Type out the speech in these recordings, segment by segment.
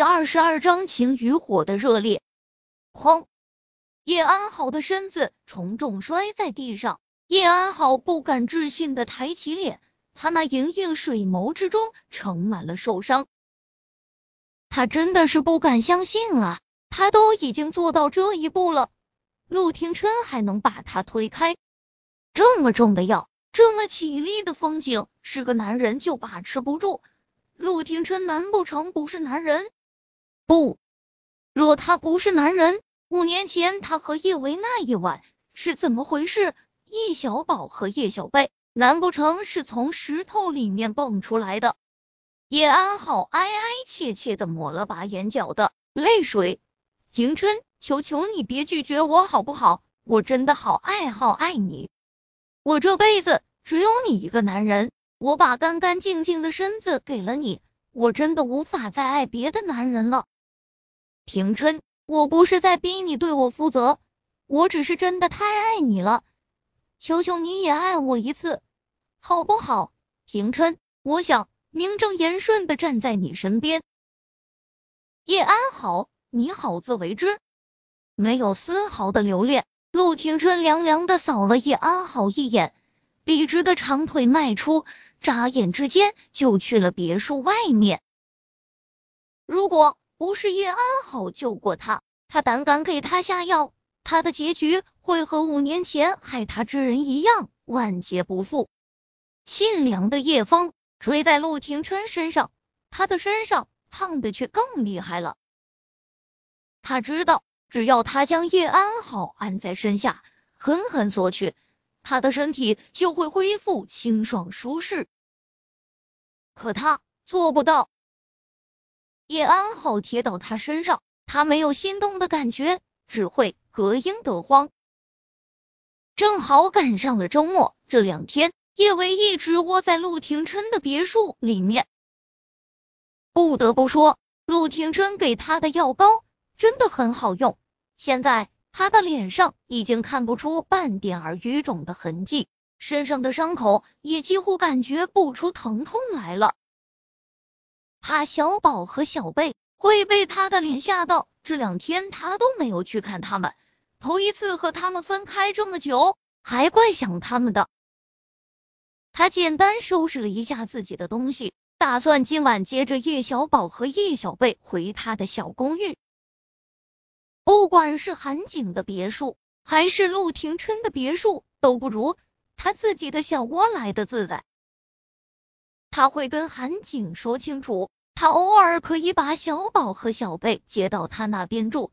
第二十二章情与火的热烈。哐！叶安好的身子重重摔在地上，叶安好不敢置信的抬起脸，他那盈盈水眸之中盛满了受伤。他真的是不敢相信啊！他都已经做到这一步了，陆廷琛还能把他推开？这么重的药，这么绮丽的风景，是个男人就把持不住。陆廷琛难不成不是男人？不，若他不是男人，五年前他和叶维那一晚是怎么回事？叶小宝和叶小贝难不成是从石头里面蹦出来的？叶安好哀哀切切的抹了把眼角的泪水。廷琛，求求你别拒绝我好不好？我真的好爱好爱你，我这辈子只有你一个男人。我把干干净净的身子给了你，我真的无法再爱别的男人了。廷琛，我不是在逼你对我负责，我只是真的太爱你了，求求你也爱我一次，好不好？廷琛，我想名正言顺的站在你身边。叶安好，你好自为之，没有丝毫的留恋。陆廷琛凉凉的扫了叶安好一眼，笔直的长腿迈出。眨眼之间就去了别墅外面。如果不是叶安好救过他，他胆敢给他下药，他的结局会和五年前害他之人一样，万劫不复。沁凉的夜风吹在陆廷琛身上，他的身上烫的却更厉害了。他知道，只要他将叶安好按在身下，狠狠索取。他的身体就会恢复清爽舒适，可他做不到。叶安好贴到他身上，他没有心动的感觉，只会隔音得慌。正好赶上了周末，这两天叶维一直窝在陆廷琛的别墅里面。不得不说，陆廷琛给他的药膏真的很好用，现在。他的脸上已经看不出半点儿淤肿的痕迹，身上的伤口也几乎感觉不出疼痛来了。怕小宝和小贝会被他的脸吓到，这两天他都没有去看他们，头一次和他们分开这么久，还怪想他们的。他简单收拾了一下自己的东西，打算今晚接着叶小宝和叶小贝回他的小公寓。不管是韩景的别墅，还是陆廷琛的别墅，都不如他自己的小窝来的自在。他会跟韩景说清楚，他偶尔可以把小宝和小贝接到他那边住，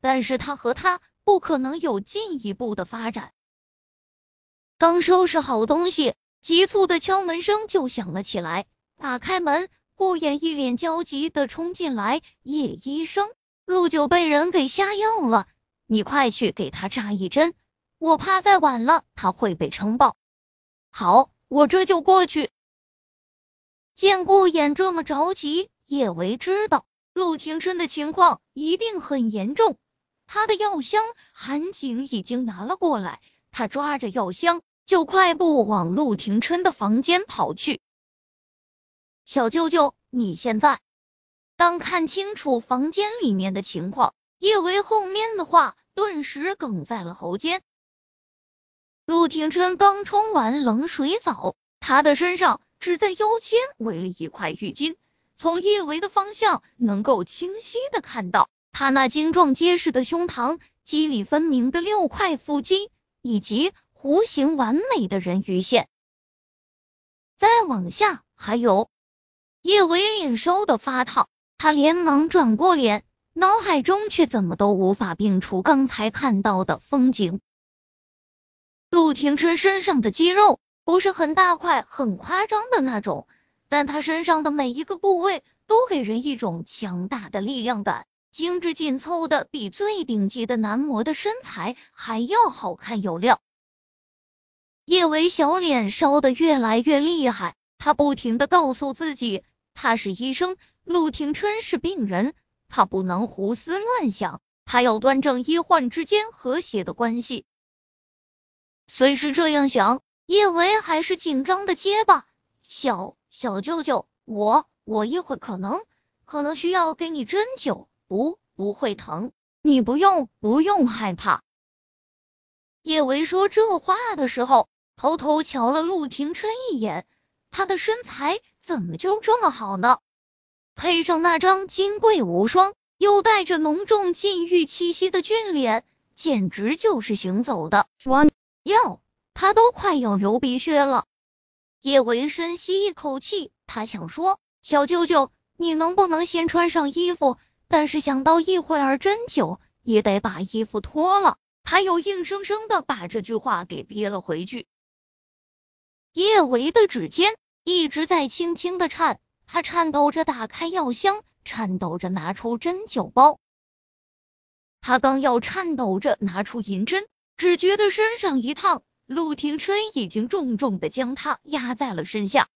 但是他和他不可能有进一步的发展。刚收拾好东西，急促的敲门声就响了起来。打开门，顾衍一脸焦急的冲进来：“叶医生。”陆九被人给下药了，你快去给他扎一针，我怕再晚了他会被撑爆。好，我这就过去。见顾衍这么着急，叶维知道陆廷琛的情况一定很严重。他的药箱韩景已经拿了过来，他抓着药箱就快步往陆廷琛的房间跑去。小舅舅，你现在。当看清楚房间里面的情况，叶维后面的话顿时哽在了喉间。陆廷琛刚冲完冷水澡，他的身上只在腰间围了一块浴巾，从叶维的方向能够清晰的看到他那精壮结实的胸膛、肌理分明的六块腹肌以及弧形完美的人鱼线。再往下还有叶维脸烧的发烫。他连忙转过脸，脑海中却怎么都无法摒除刚才看到的风景。陆廷琛身上的肌肉不是很大块、很夸张的那种，但他身上的每一个部位都给人一种强大的力量感，精致紧凑的，比最顶级的男模的身材还要好看有料。叶维小脸烧得越来越厉害，他不停的告诉自己，他是医生。陆廷琛是病人，他不能胡思乱想，他要端正医患之间和谐的关系。虽是这样想，叶维还是紧张的结巴：“小小舅舅，我我一会可能可能需要给你针灸，不，不会疼，你不用，不用害怕。叶维说这话的时候，偷偷瞧了陆廷琛一眼，他的身材怎么就这么好呢？配上那张金贵无双又带着浓重禁欲气息的俊脸，简直就是行走的哟，他都快要流鼻血了。叶维深吸一口气，他想说：“小舅舅，你能不能先穿上衣服？”但是想到一会儿针灸，也得把衣服脱了，他又硬生生的把这句话给憋了回去。叶维的指尖一直在轻轻的颤。他颤抖着打开药箱，颤抖着拿出针灸包。他刚要颤抖着拿出银针，只觉得身上一烫，陆廷琛已经重重的将他压在了身下。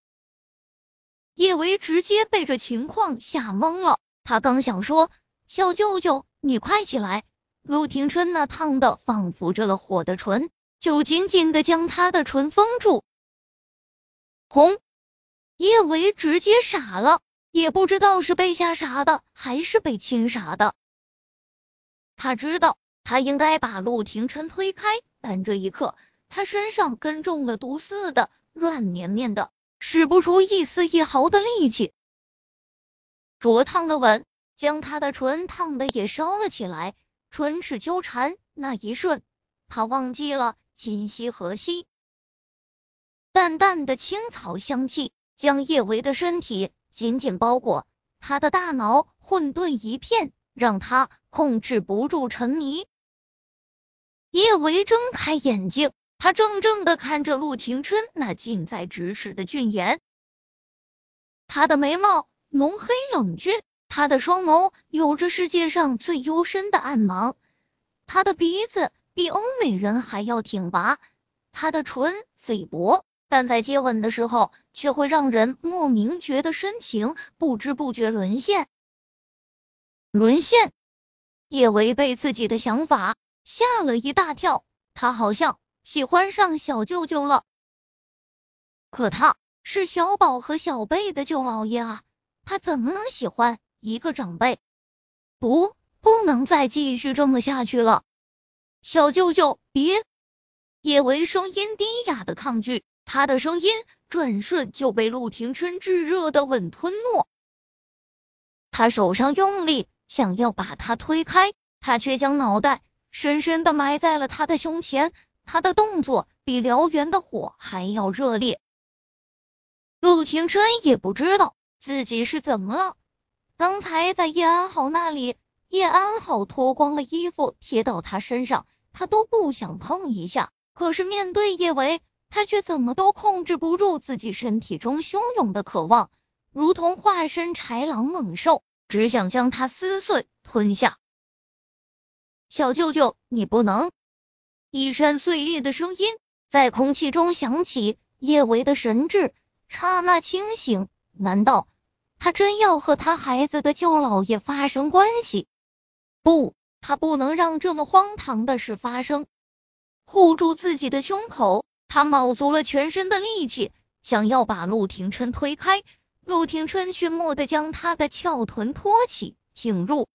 叶维直接被这情况吓懵了，他刚想说：“小舅舅，你快起来！”陆廷琛那烫的仿佛着了火的唇，就紧紧的将他的唇封住。红。叶维直接傻了，也不知道是被吓傻的，还是被亲傻的。他知道他应该把陆廷琛推开，但这一刻他身上跟中了毒似的，软绵绵的，使不出一丝一毫的力气。灼烫的吻将他的唇烫的也烧了起来，唇齿纠缠，那一瞬，他忘记了今夕何夕。淡淡的青草香气。将叶维的身体紧紧包裹，他的大脑混沌一片，让他控制不住沉迷。叶维睁开眼睛，他怔怔的看着陆廷琛那近在咫尺的俊颜，他的眉毛浓黑冷峻，他的双眸有着世界上最幽深的暗芒，他的鼻子比欧美人还要挺拔，他的唇菲薄。但在接吻的时候，却会让人莫名觉得深情不知不觉沦陷。沦陷，叶维被自己的想法吓了一大跳，他好像喜欢上小舅舅了。可他是小宝和小贝的舅老爷啊，他怎么能喜欢一个长辈？不，不能再继续这么下去了。小舅舅，别！叶维声音低哑的抗拒。他的声音转瞬就被陆廷琛炙热的吻吞没，他手上用力想要把他推开，他却将脑袋深深的埋在了他的胸前，他的动作比燎原的火还要热烈。陆廷琛也不知道自己是怎么了，刚才在叶安好那里，叶安好脱光了衣服贴到他身上，他都不想碰一下，可是面对叶维。他却怎么都控制不住自己身体中汹涌的渴望，如同化身豺狼猛兽，只想将他撕碎吞下。小舅舅，你不能！一声碎裂的声音在空气中响起，叶维的神智刹那清醒。难道他真要和他孩子的舅老爷发生关系？不，他不能让这么荒唐的事发生。护住自己的胸口。他卯足了全身的力气，想要把陆廷琛推开，陆廷琛却蓦地将他的翘臀托起，挺入